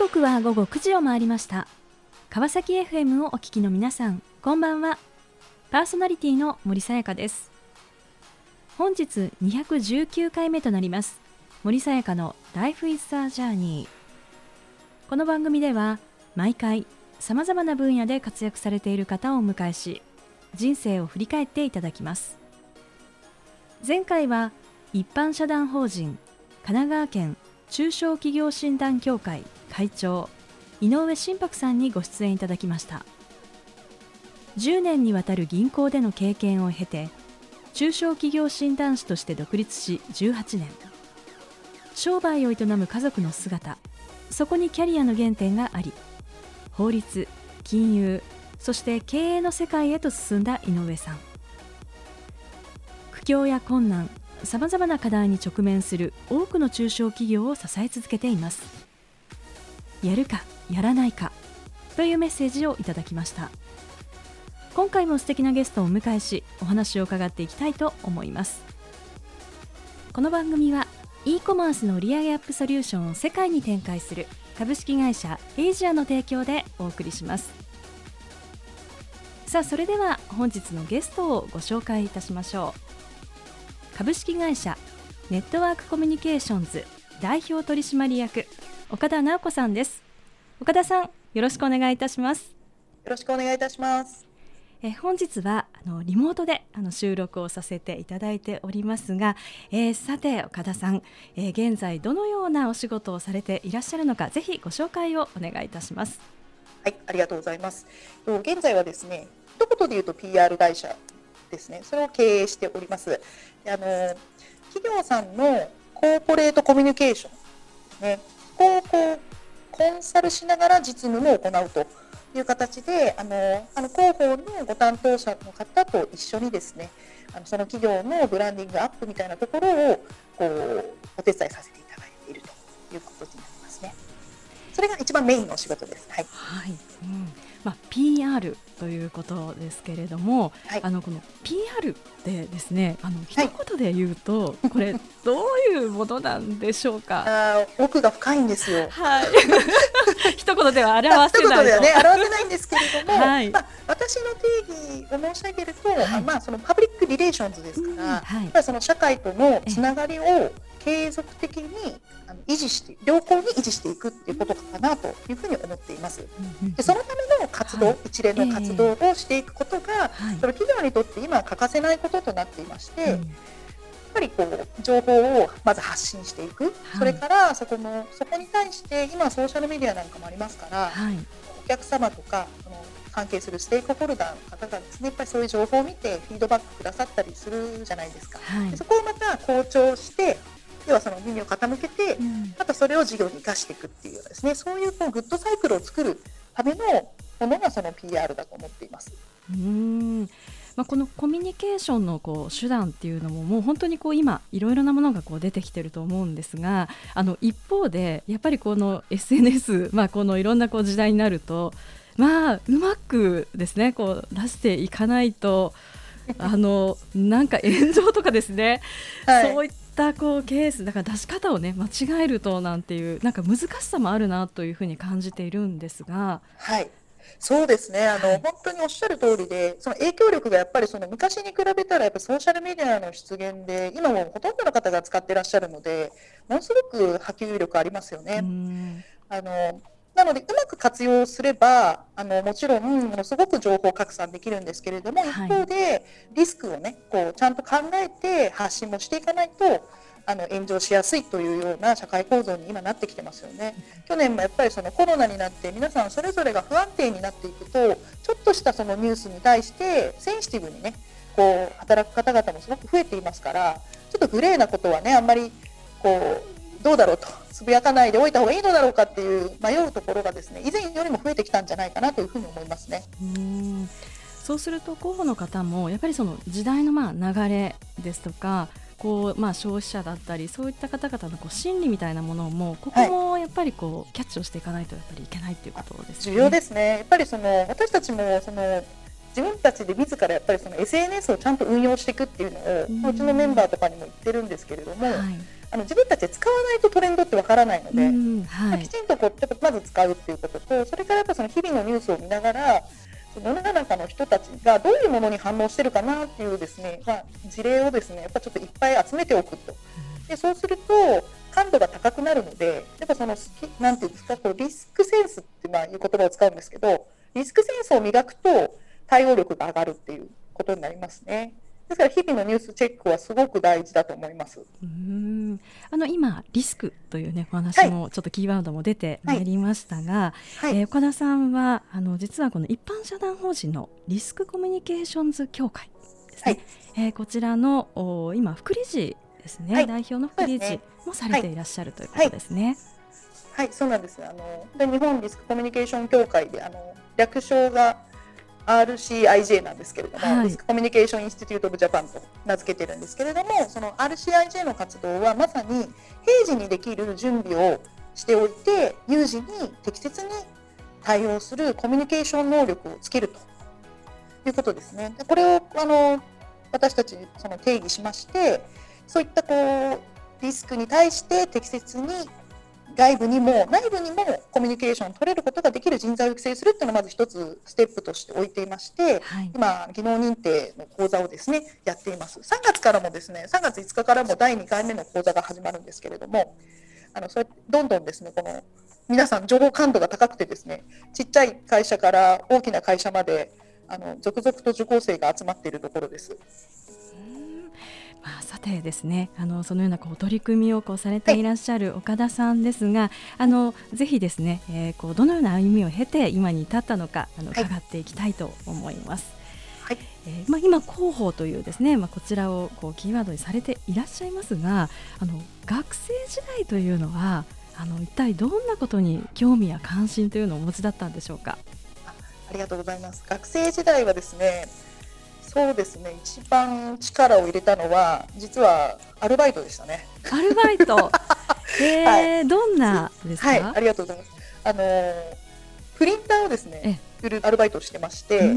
刻は午後9時を回りました。川崎 FM をお聞きの皆さんこんばんは。パーソナリティの森さやかです。本日219回目となります。森さやかの Life is a Journey この番組では毎回さまざまな分野で活躍されている方をお迎えし人生を振り返っていただきます。前回は一般社団法人神奈川県中小企業診断協会会長井上真白さんにご出演いただきました。10年にわたる銀行での経験を経て中小企業診断士として独立し18年。商売を営む家族の姿そこにキャリアの原点があり法律金融そして経営の世界へと進んだ井上さん。苦境や困難さまざまな課題に直面する多くの中小企業を支え続けています。やるかやらないかというメッセージをいただきました。今回も素敵なゲストをお迎えしお話を伺っていきたいと思います。この番組は e コマースの売上アップソリューションを世界に展開する株式会社エイジアの提供でお送りします。さあそれでは本日のゲストをご紹介いたしましょう。株式会社ネットワークコミュニケーションズ代表取締役岡田直子さんです。岡田さんよろしくお願いいたします。よろしくお願いいたします。え本日はあのリモートであの収録をさせていただいておりますが、えー、さて岡田さん、えー、現在どのようなお仕事をされていらっしゃるのかぜひご紹介をお願いいたします。はいありがとうございます。現在はですね一言で言うと PR 会社ですね。それを経営しております。あの企業さんのコーポレートコミュニケーションねこをこうコンサルしながら実務も行うという形であのあの広報のご担当者の方と一緒にですねあのその企業のブランディングアップみたいなところをこうお手伝いさせていただいているということになりますね。それが一番メインのお仕事です。はい。はい。うんまあ、PR ということですけれども、はい、あのこの PR ってですねあの一言で言うと、はい、これどういうものなんでしょうか？あ奥が深いんですよ。はい、一言では表せない一言ではね表せないんですけれども、はい、まあ、私の定義を申し上げると、はい、まあ、そのパブリックリレーションズですから、うんはい、その社会とのつながりを継続的にあの維持して良好に維持していくっていうことかなというふうに思っています。でそのための活動、はい、一連の活動をしていくことが、はい、その企業にとって今欠かせないこととなっていまして、やっぱりこう情報をまず発信していく、はい、それからそこのそこに対して今ソーシャルメディアなんかもありますから、お客様とかその関係するステークホルダーの方がですねやっぱりそういう情報を見てフィードバックくださったりするじゃないですか。そこをまた好調して要はその耳を傾けて、またそれを事業に生かしていくっていうようなですねそういうこうグッドサイクルを作るためのものがその PR だと思っています。うん。まあ、このコミュニケーションのこう手段っていうのももう本当にこう今いろいろなものがこう出てきてると思うんですがあの一方でやっぱりこの SNS、まあ、このいろんなこう時代になるとまあうまくですねこう出していかないとあのなんか炎上とかですね、はい、そういったこうケースだから出し方をね間違えるとなんていうなんか難しさもあるなというふうに感じているんですが。はいそうですねあの、はい、本当におっしゃる通りで、その影響力がやっぱりその昔に比べたら、やっぱソーシャルメディアの出現で、今もほとんどの方が使っていらっしゃるので、ものすごく波及力ありますよね。あのなので、うまく活用すれば、あのもちろん、ものすごく情報拡散できるんですけれども、一方で、リスクをね、こうちゃんと考えて発信もしていかないと、あの炎上しやすいというような社会構造に今なってきてますよね。去年もやっぱりそのコロナになって皆さんそれぞれが不安定になっていくとちょっとしたそのニュースに対してセンシティブにねこう働く方々もすごく増えていますからちょっとグレーなことはねあんまりこうどうだろうとつぶやかないでおいた方がいいのだろうかっていう迷うところがですね以前よりも増えてきたんじゃないかなというふうに思いますね。うん。そうすると候補の方もやっぱりその時代のまあ流れですとかこう、まあ、消費者だったりそういった方々のこう心理みたいなものもここもやっぱりこう、キャッチをしていかないとやっぱりいけないということです、ね、重要ですね。やっぱりその私たちもその自分たちで自らやっぱりその SNS をちゃんと運用していくっていうのを、うん、うちのメンバーとかにも言ってるんですけれども、はい、あの自分たちで使わないとトレンドってわからないので、はい、きちんとこうまず使うっていうこととそれからやっぱその日々のニュースを見ながら世の中の人たちがどういうものに反応してるかなっていうですね、まあ、事例をですねやっぱちょっといっぱい集めておくと。でそうすると感度が高くなるのでやっぱそのなんていうんですかこうリスクセンスってまあいう言葉を使うんですけどリスクセンスを磨くと対応力が上がるっていうことになりますね。ですから日々のニュースチェックはすごく大事だと思います。うん。あの今リスクというねお話もちょっとキーワードも出てまいりましたが、はい。はい、えー、岡田さんはあの実はこの一般社団法人のリスクコミュニケーションズ協会ですね。はい、えー、こちらのお今副理事ですね、はい、代表の副理事もされてい。らっしゃる、ということですね。はい、そうなんです。あので日本リスクコミュニケーション協会であの略称が RCIJ なんですけれども、はい、コミュニケーションインスティテュート・オブ・ジャパンと名付けてるんですけれどもその RCIJ の活動はまさに平時にできる準備をしておいて有事に適切に対応するコミュニケーション能力をつけるということですね。でこれをあの私たちその定義しましてそういったこうリスクに対して適切に外部にも内部にもコミュニケーションを取れることができる人材を育成するっていうのをまず一つステップとして置いていまして、はい、今技能認定の講座をですねやっています3月からもですね3月5日からも第2回目の講座が始まるんですけれどもあのそれどんどんですねこの皆さん情報感度が高くてですねちっちゃい会社から大きな会社まであの続々と受講生が集まっているところです。まあ、さてですねあのそのようなこう取り組みをこうされてい。らっしゃる岡田さんですが、はい、あのぜひですね、えー、こうどのような歩みを経て今に至ったのかあの伺っていきたいと思います。はい。えー、まあ、今広報というですね、まあ、こちらをこうキーワードにされていらっしゃいますがあの学生時代というのはあの一体どんなことに興味や関心というのをお持ちだったんでしょうか？ありがとうございます。学生時代はですねそうですね。一番力を入れたのは実はアルバイトでしたね。アルバイト。えー、はい、どんなですか？はいありがとうございます。あのプリンターをですね売るアルバイトをしてまして、あの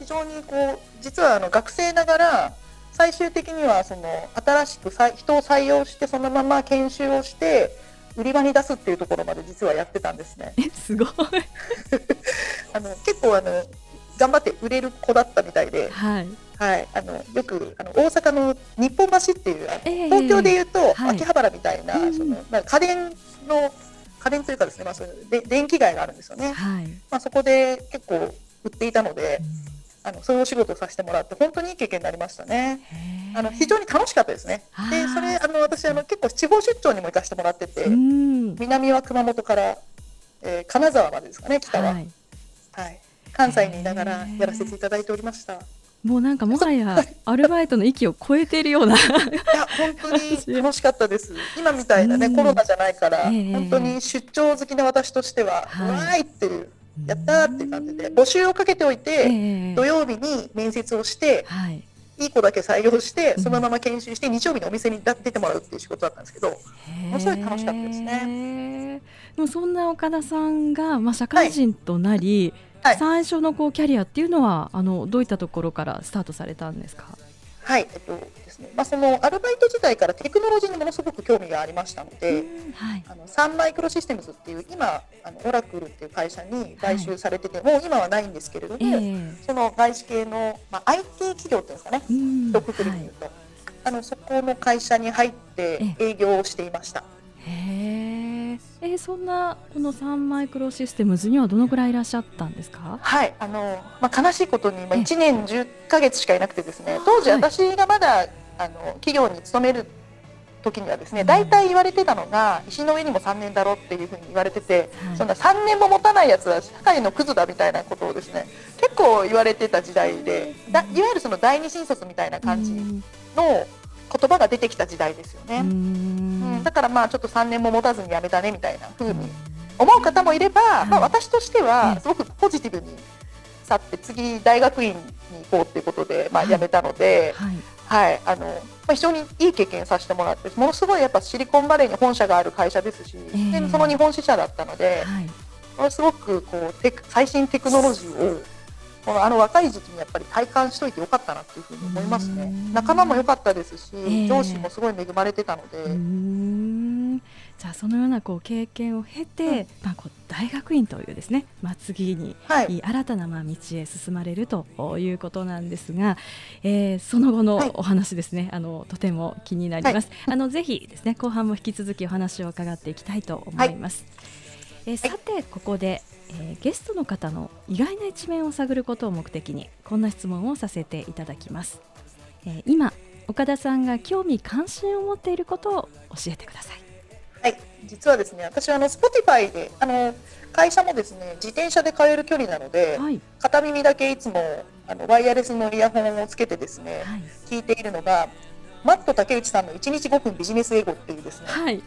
非常にこう実はあの学生ながら最終的にはその新しく人を採用してそのまま研修をして売り場に出すっていうところまで実はやってたんですね。えすごい。あの結構あの頑張って売れる子だったみたいで、はい、はい、あのよくあの大阪の日本橋っていうあの、えー、東京でいうと、秋葉原みたいな、はい、そのまあ、家電の家電というかですね、まあ、そで電気街があるんですよね、はい、まあ、そこで結構売っていたので、うん、あのそういうお仕事をさせてもらって本当にいい経験になりましたね。あの非常に楽しかったですね。でそれあの私あの結構地方出張にも行かせてもらってて、南は熊本から、えー、金沢までですかね北は。はい、はい関西にいながらやらせていただいておりました。もうなんかもはや アルバイトの域を超えているような。いや本当に楽しかったです。今みたいなね、うん、コロナじゃないから、えー、本当に出張好きな私としては、はい、わーいっていうやったーっていう感じで募集をかけておいて、えー、土曜日に面接をして、はい、いい子だけ採用してそのまま研修して、日曜日にお店に出てもらうっていう仕事だったんですけどものすごい楽しかったですね。でもそんな岡田さんが、まあ、社会人となり、はいはい、最初のこうキャリアっていうのはあのどういったところからスタートされたんですか？はい、えっとですね、まあそのアルバイト時代からテクノロジーにものすごく興味がありましたので、はい、あのサンマイクロシステムズっていう今あのオラクルっていう会社に買収されてて、はい、もう今はないんですけれども、えー、その外資系のまあ IT 企業っていうんですかね、一括りに言うと、はい、あのそこの会社に入って営業をしていました。へえー、そんなこのサンマイクロシステムズにはどのくらいいらっしゃったんですか？はいあの、まあ、悲しいことに、まあ、1年10か月しかいなくてですね当時私がまだ、あの企業に勤める時にはですね大体言われてたのが石の上にも3年だろっていうふうに言われてて、はい、そんな3年も持たないやつは社会のクズだみたいなことをですね結構言われてた時代でだいわゆるその第二新卒みたいな感じの言葉が出てきた時代ですよね。うん。だからまあちょっと3年も持たずに辞めたねみたいなふうに思う方もいれば、まあ、私としてはすごくポジティブに去って次大学院に行こうっていうことで、まあ、辞めたので、はい、はい、あのまあ、非常にいい経験させてもらってものすごいやっぱシリコンバレーに本社がある会社ですし、えー、でその日本支社だったので、はい、すごくこうテ最新テクノロジーをこのあの若い時期にやっぱり体感しといてよかったなっていうふうに思いますね。仲間も良かったですし、えー、上司もすごい恵まれてたので。じゃあそのようなこう経験を経て、うん、まあ、こう大学院というですね、まあ、次に、はい、新たなまあ道へ進まれるということなんですが、えー、その後のお話ですね、はい、あのとても気になります、はい、あのぜひですね後半も引き続きお話を伺っていきたいと思います、えー、さてここで、えー、ゲストの方の意外な一面を探ることを目的にこんな質問をさせていただきます、えー、今岡田さんが興味関心を持っていることを教えてください。はい、実はですね、私はあの Spotify であの会社もですね自転車で通える距離なので、はい、片耳だけいつもあのワイヤレスのイヤホンをつけてですね、はい、聞いているのが。マット竹内さんの1日5分ビジネス英語っていうですね、はい、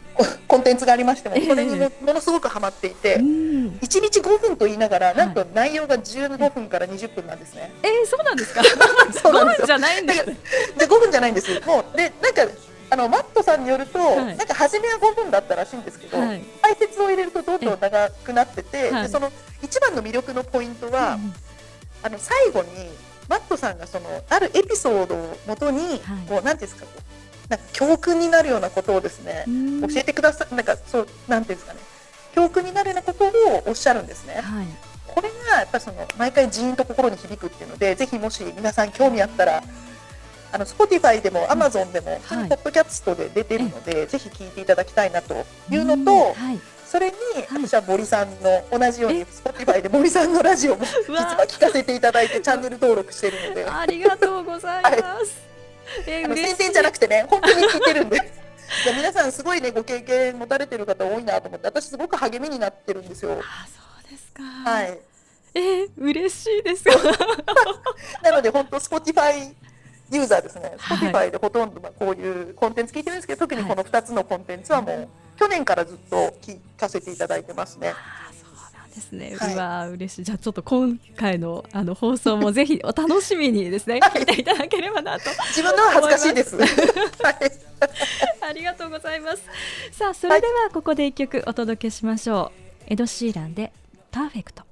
コンテンツがありましても、これにものすごくハマっていて、えー、1日5分と言いながら、なんと内容が15分から20分なんですね。えー、そうなんですか？そうなんですよ。5分じゃないんです。で5分じゃないんです。もうでなんかあのマットさんによると、はい、なんか初めは5分だったらしいんですけど、はい、解説を入れるとどんどん長くなってて、でその一番の魅力のポイントは、うん、あの最後にマットさんがそのあるエピソードをもとに、はい、こうなんていうんですかこうなんか教訓になるようなことをですね教えてくださいなんかそうなんていうんですかね教訓になるようなことをおっしゃるんですね。これがやっぱりその毎回ジーンと心に響くっていうのでぜひもし皆さん興味あったらあの Spotify でも Amazon でも、はい、ポッドキャストで出てるので、ぜひ聞いていただきたいなというのと、はい、それに、私は森さんの同じように Spotify で森さんのラジオも実は聞かせていただいてチャンネル登録してるので。ありがとうございます、はい。えー、宣伝じゃなくてね本当に聞いてるんで いや皆さんすごいねご経験持たれてる方多いなと思って私すごく励みになってるんですよ。あそうですか。はい。えー、嬉しいです。なので本当 Spotify ユーザーですね、Spotify でほとんどこういうコンテンツ聞いてるんですけど、特にこの2つのコンテンツはもう、去年からずっと聞かせていただいてますね。ですね。はい、うわ嬉しい。じゃあちょっと今回のあの放送もぜひお楽しみにですね、聞いていただければなと。自分のは恥ずかしいです。はい、ありがとうございます。さあそれではここで一曲お届けしましょう。エドシーランでパーフェクト。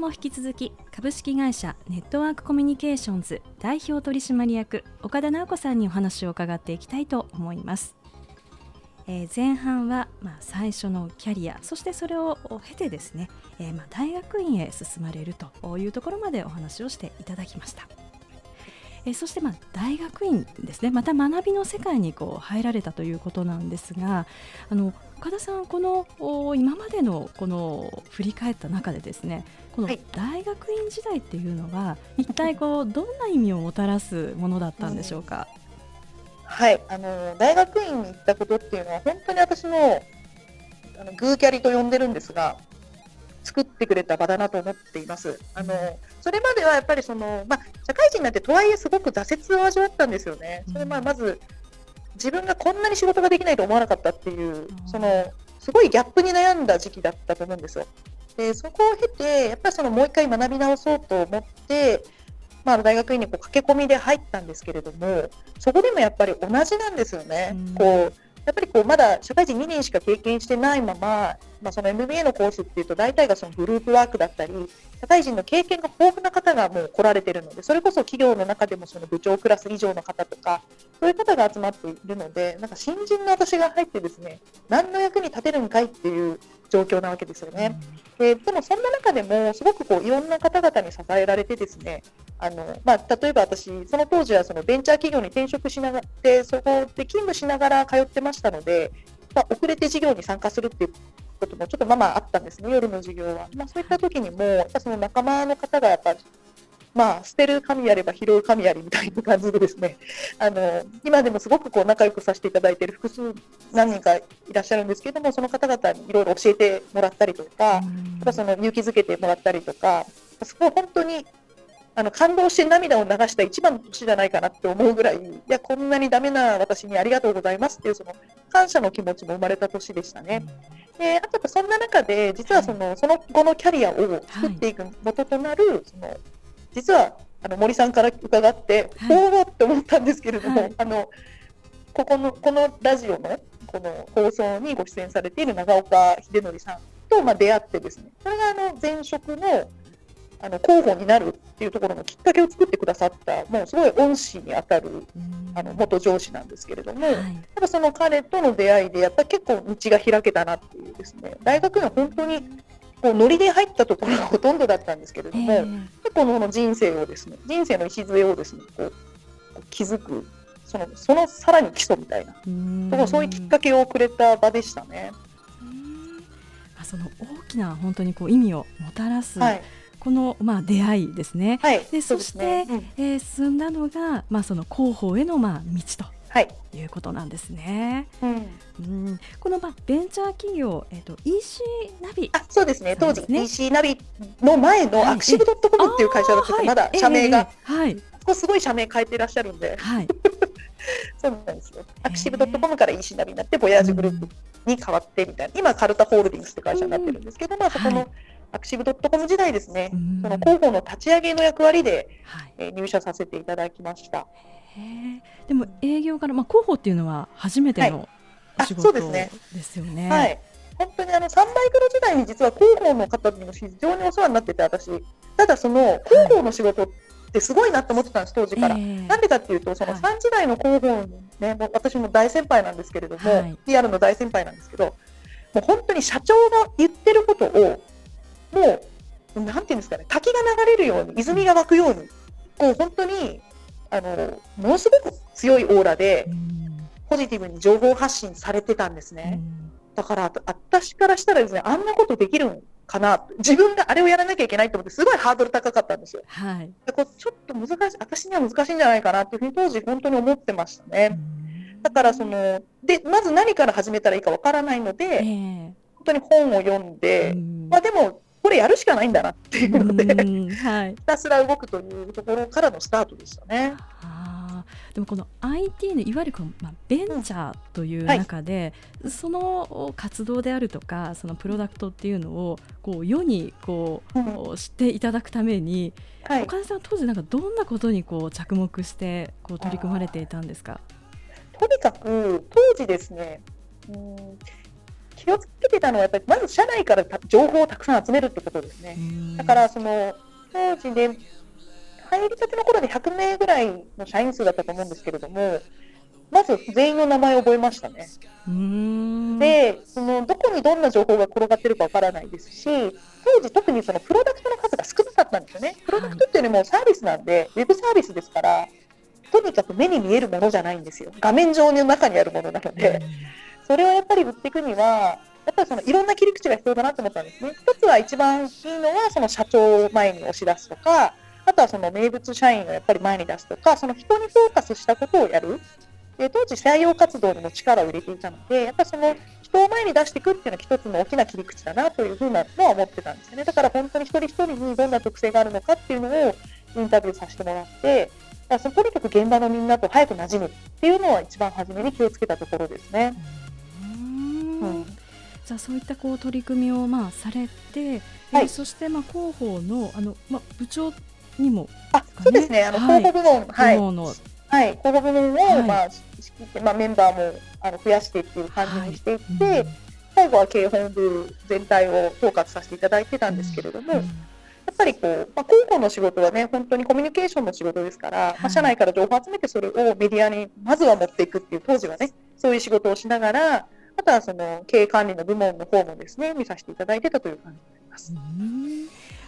も引き続き株式会社ネットワークコミュニケーションズ代表取締役岡田直子さんにお話を伺っていきたいと思います。えー、前半は、まあ、最初のキャリアそしてそれを経てですね、えー、まあ、大学院へ進まれるというところまでお話をしていただきました。えー、そして、まあ、大学院ですね。また学びの世界にこう入られたということなんですがあの岡田さん、この今までのこの振り返った中でですねこの大学院時代っていうのは、はい、一体こう どんな意味をもたらすものだったんでしょうか？はい、あの大学院に行ったことっていうのは本当に私のあのグーキャリと呼んでるんですが作ってくれた場だなと思っています。あのそれまではやっぱりその、まあ、社会人になってとはいえすごく挫折を味わったんですよね。それまあまず自分がこんなに仕事ができないと思わなかったっていう、そのすごいギャップに悩んだ時期だったと思うんですよ。でそこを経てやっぱりそのもう一回学び直そうと思って、まあ、大学院にこう駆け込みで入ったんですけれどもそこでもやっぱり同じなんですよね。うん、こうやっぱりこうまだ社会人2年しか経験してないまま、まあ、その MBA のコースっていうと大体がそのグループワークだったり社会人の経験が豊富な方がもう来られてるのでそれこそ企業の中でもその部長クラス以上の方とかそういう方が集まっているのでなんか新人の私が入ってですね何の役に立てるんかいっていう状況なわけですよね。ででもそんな中でもすごくこういろんな方々に支えられてですねあの、まあ、例えば私その当時はそのベンチャー企業に転職しながらそこで勤務しながら通ってましたので、まあ、遅れて事業に参加するっていうこともちょっとまあまああったんですね夜の授業は。まあ、そういった時にもやっぱその仲間の方がやっぱまあ、捨てる神やれば拾う神やりみたいな感じでですね、あの、今でもすごくこう仲良くさせていただいている複数何人かいらっしゃるんですけども、その方々にいろいろ教えてもらったりとか、うん、その勇気づけてもらったりとか、そこは本当にあの感動して涙を流した一番の年じゃないかなって思うぐらい、いや、こんなにダメな私にありがとうございますっていう、その感謝の気持ちも生まれた年でしたね。であとそんな中で実はその,、その後のキャリアを作っていく元となる、その実はあの森さんから伺って、はい、おおって思ったんですけれども、はい、あのここのこのラジオのこの放送にご出演されている長岡秀則さんと、まあ、出会ってですねそれがあの前職のあの候補になるっていうところのきっかけを作ってくださったもうすごい恩師にあたるあの元上司なんですけれども、はい、ただその彼との出会いでやっぱり結構道が開けたなっていうですね大学には本当にこうノリで入ったところがほとんどだったんですけれども、えー、結構の人生をですね人生の礎をですねこう築くそのそのさらに基礎みたいなとそういうきっかけをくれた場でしたね。あその大きな本当にこう意味をもたらす、はい。この、まあ、出会いですね。はい、でそして、ね。うん、えー、進んだのが、まあ、その広報への、まあ、道と。はい、いうことなんですね。うん、うん、このまあベンチャー企業、えっ、ー、と EC ナビ、あ、そうですね。当時 EC ナビの前のアクシブドットコムっていう会社だったまだ社名が、はい、ここすごい社名変えていらっしゃるんで、はい、そうなんですよ。アクシブドットコムから EC ナビになってボヤージュグループに変わってみたいな、今カルタホールディングスって会社になってるんですけど、まあそこの、はい。アクシブドットコム時代ですね、その広報の立ち上げの役割で、はい、えー、入社させていただきました。でも営業から、まあ、広報っていうのは初めてのお仕事、はい、ですよね。はい、本当にあのサンバイクロ時代に実は広報の方にも非常にお世話になってて私。ただその広報の仕事ってすごいなと思ってたんです当時から、えー、なんでかっていうとその3時代の広報のね、も私も大先輩なんですけれども、はい、PR の大先輩なんですけどもう本当に社長が言ってることをもう、なんていうんですかね、滝が流れるように、泉が湧くように、こう本当に、あの、ものすごく強いオーラで、ポジティブに情報発信されてたんですね。だから、私からしたらですね、あんなことできるんかな、自分があれをやらなきゃいけないと思って、すごいハードル高かったんですよ。はい。でこうちょっと難しい、私には難しいんじゃないかなっていうふうに当時本当に思ってましたね。だからその、で、まず何から始めたらいいかわからないので、えー、本当に本を読んで、まあでも、これやるしかないんだなっていうので、はい、ひたすら動くというところからのスタートでしたね。でもこの IT のいわゆるこの、まあ、ベンチャーという中で、うんはい、その活動であるとかそのプロダクトっていうのをこう世にこう、うん、知っていただくために、はい、岡田さん当時なんかどんなことにこう着目してこう取り組まれていたんですか？とにかく当時ですねうん気をつけてたのはやっぱりまず社内から情報をたくさん集めるってことですね。だからその当時で入りたての頃で100名ぐらいの社員数だったと思うんですけれども、まず全員の名前を覚えましたね。で、そのどこにどんな情報が転がってるかわからないですし、当時特にそのプロダクトの数が少なかったんですよね。プロダクトっていうよりもサービスなんで、ウェブサービスですから、とにかく目に見えるものじゃないんですよ。画面上の中にあるものなので。それをやっぱり売っていくには、やっぱりそのいろんな切り口が必要だなと思ったんですね。一つは一番いいのは、その社長を前に押し出すとか、あとはその名物社員をやっぱり前に出すとか、その人にフォーカスしたことをやる。で当時、採用活動にも力を入れていたので、やっぱその人を前に出していくっていうのは一つの大きな切り口だなというふうなのは思ってたんですよね。だから本当に一人一人にどんな特性があるのかっていうのをインタビューさせてもらって、だからとにかく現場のみんなと早く馴染むっていうのは一番初めに気をつけたところですね。じゃあそういったこう取り組みをまあされて、はい、えー、そしてまあ広報のあのまあ部長にも、ね、あそうですね。あの、広報部門はい。部門の。はい。広報部門を、はい、まあ仕切ってまあメンバーもあの増やしてっていう感じにしていって、はい。うん、最後は経営本部全体を統括させていただいてたんですけれども。うんうん。やっぱりこう、まあ、広報の仕事はね、本当にコミュニケーションの仕事ですから、はい、まあ、社内から情報を集めて、それをメディアにまずは持っていくっていう、当時はね、そういう仕事をしながら、あとはその経営管理の部門の方もですね見させていただいてたという感じになります。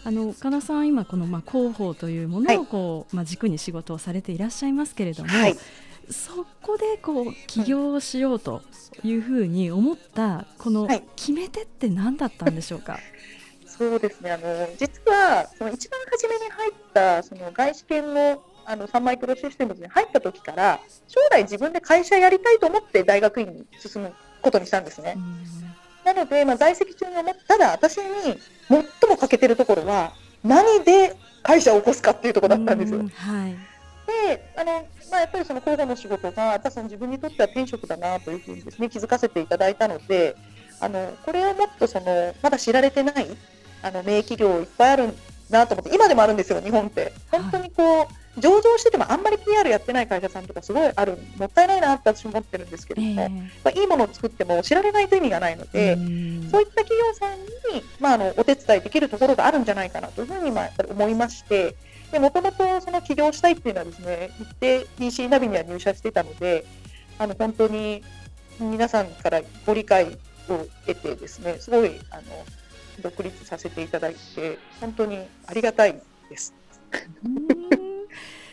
あの岡田さん、今このまあ広報というものをこう、はい、まあ軸に仕事をされていらっしゃいますけれども、はい、そこでこう起業しようというふうに思ったこの決め手って何だったんでしょうか？そうですね。あの実はその一番初めに入ったその外資系のあのサンマイクロシステムズに入った時から将来自分で会社やりたいと思って大学院に進むことにしたんですね。なので、まあ、在籍中に思っただ私に最も欠けてるところは何で会社を起こすかっていうところだったんです。よ。はい、であの、まあ、やっぱりその広報の仕事が私自分にとっては転職だなというふうにですね気づかせていただいたのであのこれをもっとそのまだ知られてないあの名企業いっぱいあるなと思って今でもあるんですよ日本って。本当にこう、上場しててもあんまり PR やってない会社さんとかすごいあるもったいないなって私も思ってるんですけども、えー、まあ、いいものを作っても知られないと意味がないので、そういった企業さんに、まあ、あのお手伝いできるところがあるんじゃないかなというふうに、まあ、やっぱり思いましてもともとその起業したいっていうのはですね一定 PC ナビには入社してたのであの本当に皆さんからご理解を得てですねすごいあの独立させていただいて本当にありがたいです。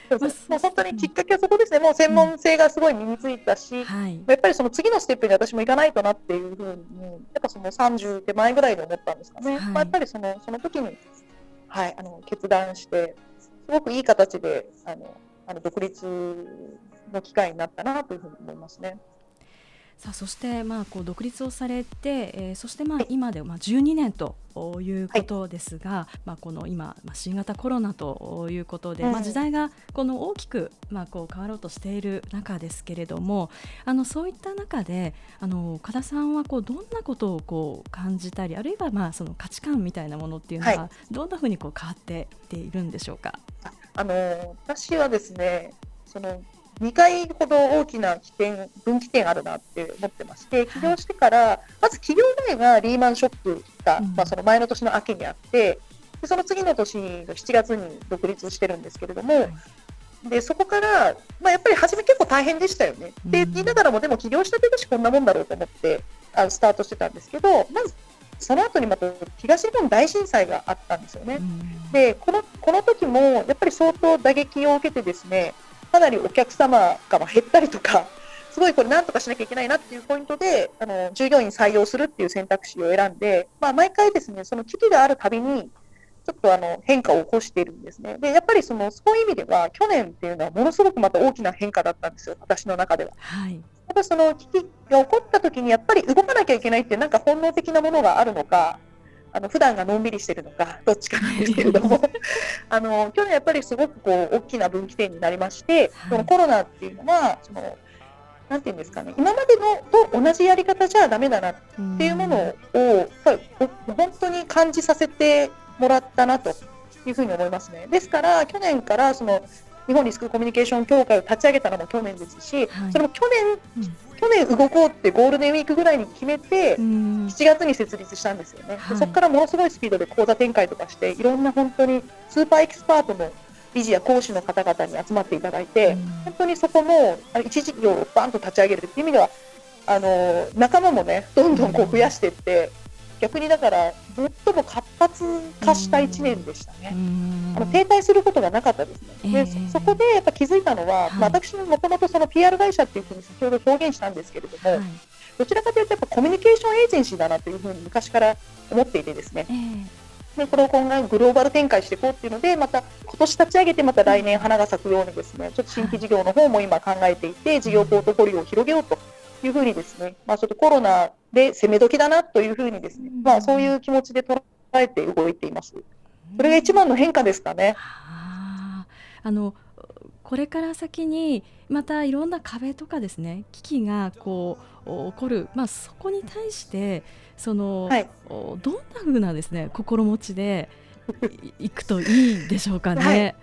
もう本当にきっかけはそこですね、もう専門性がすごい身についたし、うんはい、やっぱりその次のステップに私も行かないとなっていうふうに、やっぱその30手前ぐらいで思ったんですかね、はい、まあ、やっぱりそのその時に、はい、あの決断して、すごくいい形であのあの独立の機会になったなというふうに思いますね。さあそしてまあこう独立をされて、えー、そしてまあ今でまあ12年ということですが、はい、まあこの今まあ新型コロナということで、まあ時代がこの大きくまあこう変わろうとしている中ですけれども、あのそういった中であの岡田さんはこうどんなことをこう感じたり、あるいはまあその価値観みたいなものっていうのはどんなふうにこう変わっていっているんでしょうか？あの私はですね、その2回ほど大きな起点、分岐点あるなって思ってまして、起業してから、まず起業前がリーマンショックが、まあ、その前の年の秋にあって、でその次の年の7月に独立してるんですけれども、でそこから、まあ、やっぱり初め結構大変でしたよね。で言いながらも、でも起業したてだしこんなもんだろうと思ってあのスタートしてたんですけど、まずその後にまた東日本大震災があったんですよね。でこのこの時もやっぱり相当打撃を受けてですねかなりお客様が減ったりとか、すごいこれなんとかしなきゃいけないなっていうポイントで、あの、従業員採用するっていう選択肢を選んで、まあ、毎回ですね、その危機があるたびに、ちょっとあの変化を起こしているんですね。で、やっぱりそのそういう意味では、去年っていうのはものすごくまた大きな変化だったんですよ、私の中では。はい、やっぱその危機が起こった時に、やっぱり動かなきゃいけないっていう、なんか本能的なものがあるのか、あの普段がのんびりしてるのか、どっちかなんですけれども、あの去年やっぱりすごくこう大きな分岐点になりまして、はい、のコロナっていうのは、そのなんていうんですかね、今までのと同じやり方じゃだめだなっていうものを、やっぱり本当に感じさせてもらったなというふうに思いますね。ですから、去年からその日本リスクコミュニケーション協会を立ち上げたのも去年ですし、はい、それも去年、うん去年動こうってゴールデンウィークぐらいに決めて、7月に設立したんですよね、はい、そこからものすごいスピードで講座展開とかして、いろんな本当にスーパーエキスパートの理事や講師の方々に集まっていただいて、本当にそこも一事業をバンと立ち上げるっていう意味では、あの仲間もね、どんどんこう増やしていって、逆にだから最も活発化した1年でしたね。あの停滞することがなかったですね。で、そこでやっぱ気づいたのは、はい、まあ、私ももともとその PR 会社っていうふうに先ほど表現したんですけれども、はい、どちらかというとやっぱコミュニケーションエージェンシーだなというふうに昔から思っていてですね。でこれを今後グローバル展開していこうっていうので、また今年立ち上げて、また来年花が咲くようにですね、ちょっと新規事業の方も今考えていて、事業ポートフォリオを広げようというふうにですね、まあ、ちょっとコロナで攻め時だなというふうにですね、まあ、そういう気持ちで捉えて動いています。それが一番の変化ですかね。ああのこれから先にまたいろんな壁とかですね危機がこう起こる、まあ、そこに対してその、はい、どんなふうなですね心持ちでいくといいでしょうかね。はい、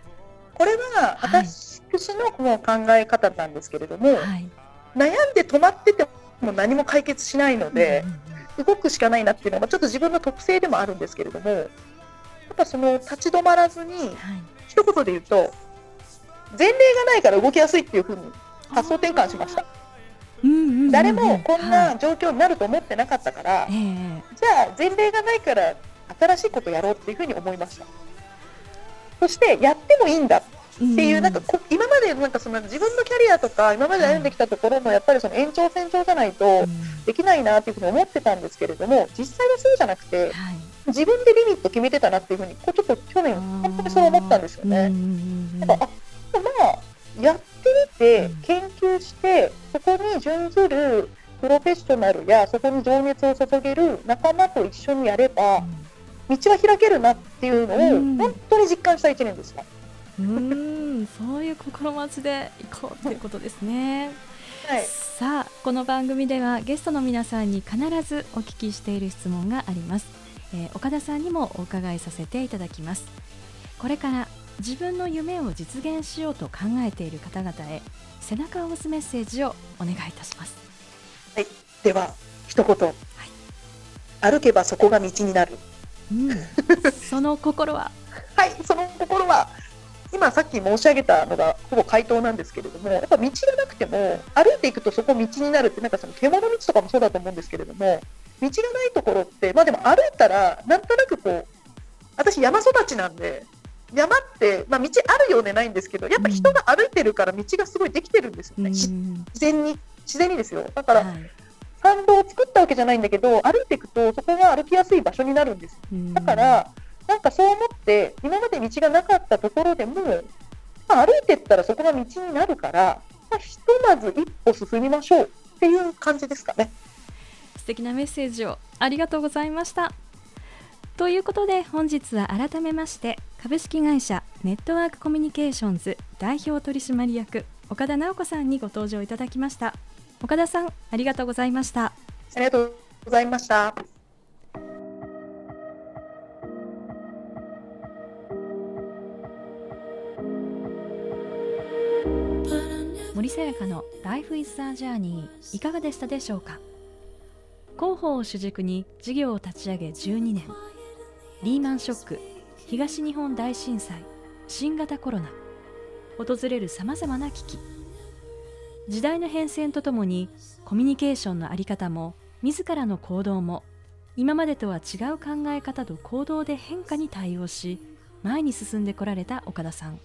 これは私の考え方なんですけれども、はい、悩んで止まってても何も解決しないので、動くしかないなっていうのはちょっと自分の特性でもあるんですけれどもやっぱその立ち止まらずに、はい、一言で言うと前例がないから動きやすいっていうふうに発想転換しました。誰もこんな状況になると思ってなかったから、はい、じゃあ前例がないから新しいことやろうっていうふうに思いました。そしてやってもいいんだ。っていう、なんかこ今までなんかその自分のキャリアとか今まで歩んできたところのやっぱりその延長線上じゃないとできないなっていうふうに思ってたんですけれども実際はそうじゃなくて、自分でリミット決めてたなっていうふうにこうちょっと去年本当にそう思ったんですよね。だからあまあやってみて研究してそこに準ずるプロフェッショナルやそこに情熱を注げる仲間と一緒にやれば道は開けるなっていうのを本当に実感した1年でした。うんそういう心待ちでいこうということですね。はい、さあこの番組ではゲストの皆さんに必ずお聞きしている質問があります、えー、岡田さんにもお伺いさせていただきます。これから自分の夢を実現しようと考えている方々へ背中を押すメッセージをお願いいたします。はい。では一言、はい、歩けばそこが道になる、うん、その心は？はいその心は今さっき申し上げたのがほぼ回答なんですけれどもやっぱ道がなくても歩いていくとそこ道になるってなんかその獣道とかもそうだと思うんですけれども道がないところってまあでも歩いたらなんとなくこう私山育ちなんで山って、まあ、道あるようでないんですけどやっぱ人が歩いてるから道がすごいできてるんですよね、うん、自然に自然にですよ。だから、はい、参道を作ったわけじゃないんだけど歩いていくとそこが歩きやすい場所になるんですだからなんかそう思って今まで道がなかったところでも、まあ、歩いていったらそこが道になるから、まあ、ひとまず一歩進みましょうっていう感じですかね。素敵なメッセージをありがとうございました。ということで本日は改めまして株式会社ネットワークコミュニケーションズ代表取締役岡田直子さんにご登場いただきました。岡田さんありがとうございました。ありがとうございました森さやかの Life is a Journey いかがでしたでしょうか？広報を主軸に事業を立ち上げ12年。リーマンショック東日本大震災新型コロナ。訪れるさまざまな危機。時代の変遷とともにコミュニケーションの在り方も自らの行動も今までとは違う考え方と行動で変化に対応し前に進んでこられた岡田さん。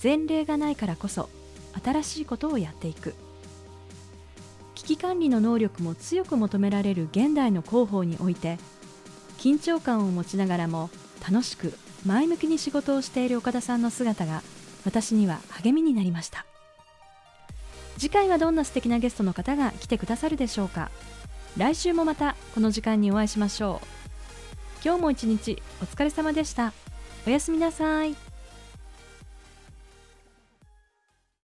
前例がないからこそ新しいことをやっていく。危機管理の能力も強く求められる現代の広報において緊張感を持ちながらも楽しく前向きに仕事をしている岡田さんの姿が私には励みになりました。次回はどんな素敵なゲストの方が来てくださるでしょうか。来週もまたこの時間にお会いしましょう。今日も一日お疲れ様でした。おやすみなさい。